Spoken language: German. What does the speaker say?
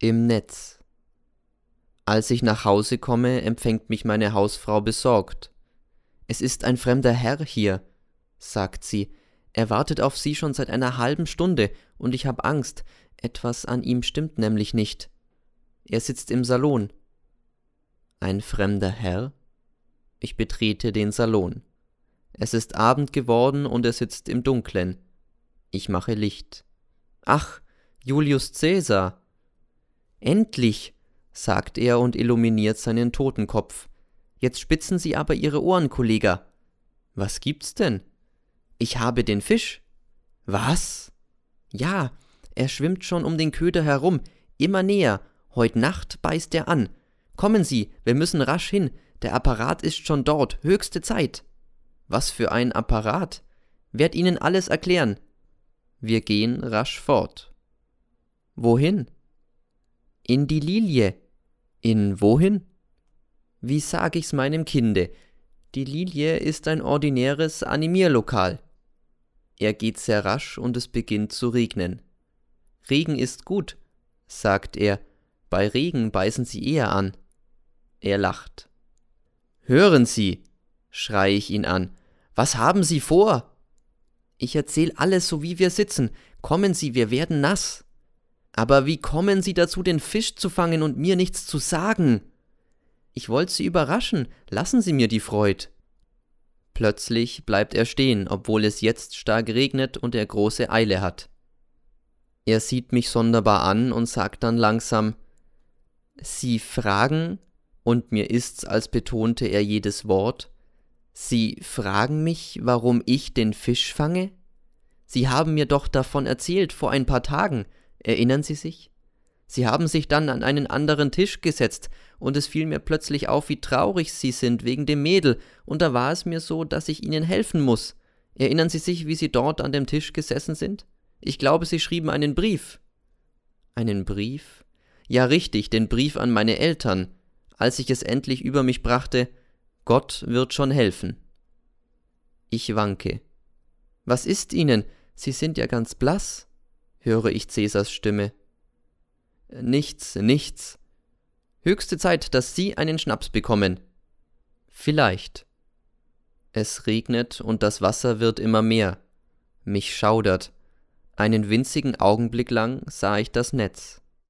Im Netz. Als ich nach Hause komme, empfängt mich meine Hausfrau besorgt. Es ist ein fremder Herr hier, sagt sie. Er wartet auf Sie schon seit einer halben Stunde, und ich habe Angst. Etwas an ihm stimmt nämlich nicht. Er sitzt im Salon. Ein fremder Herr? Ich betrete den Salon. Es ist Abend geworden und er sitzt im Dunklen. Ich mache Licht. Ach, Julius Cäsar. Endlich, sagt er und illuminiert seinen Totenkopf. Jetzt spitzen Sie aber Ihre Ohren, Kollega. Was gibt's denn? Ich habe den Fisch. Was? Ja, er schwimmt schon um den Köder herum, immer näher. Heut Nacht beißt er an. Kommen Sie, wir müssen rasch hin. Der Apparat ist schon dort, höchste Zeit. Was für ein Apparat? Werd Ihnen alles erklären. Wir gehen rasch fort. Wohin? In die Lilie. In wohin? Wie sag ich's meinem Kinde? Die Lilie ist ein ordinäres Animierlokal. Er geht sehr rasch und es beginnt zu regnen. Regen ist gut, sagt er, bei Regen beißen sie eher an. Er lacht. Hören Sie, schrei ich ihn an, was haben Sie vor? Ich erzähl alles so wie wir sitzen. Kommen Sie, wir werden nass. Aber wie kommen Sie dazu, den Fisch zu fangen und mir nichts zu sagen? Ich wollte Sie überraschen, lassen Sie mir die Freud. Plötzlich bleibt er stehen, obwohl es jetzt stark regnet und er große Eile hat. Er sieht mich sonderbar an und sagt dann langsam Sie fragen, und mir ist's, als betonte er jedes Wort, Sie fragen mich, warum ich den Fisch fange? Sie haben mir doch davon erzählt vor ein paar Tagen, erinnern Sie sich? Sie haben sich dann an einen anderen Tisch gesetzt, und es fiel mir plötzlich auf, wie traurig Sie sind wegen dem Mädel, und da war es mir so, dass ich Ihnen helfen muss. Erinnern Sie sich, wie Sie dort an dem Tisch gesessen sind? Ich glaube, Sie schrieben einen Brief. Einen Brief? Ja, richtig, den Brief an meine Eltern. Als ich es endlich über mich brachte, Gott wird schon helfen. Ich wanke. Was ist Ihnen? Sie sind ja ganz blass, höre ich Cäsars Stimme. Nichts, nichts. Höchste Zeit, dass Sie einen Schnaps bekommen. Vielleicht. Es regnet und das Wasser wird immer mehr. Mich schaudert. Einen winzigen Augenblick lang sah ich das Netz.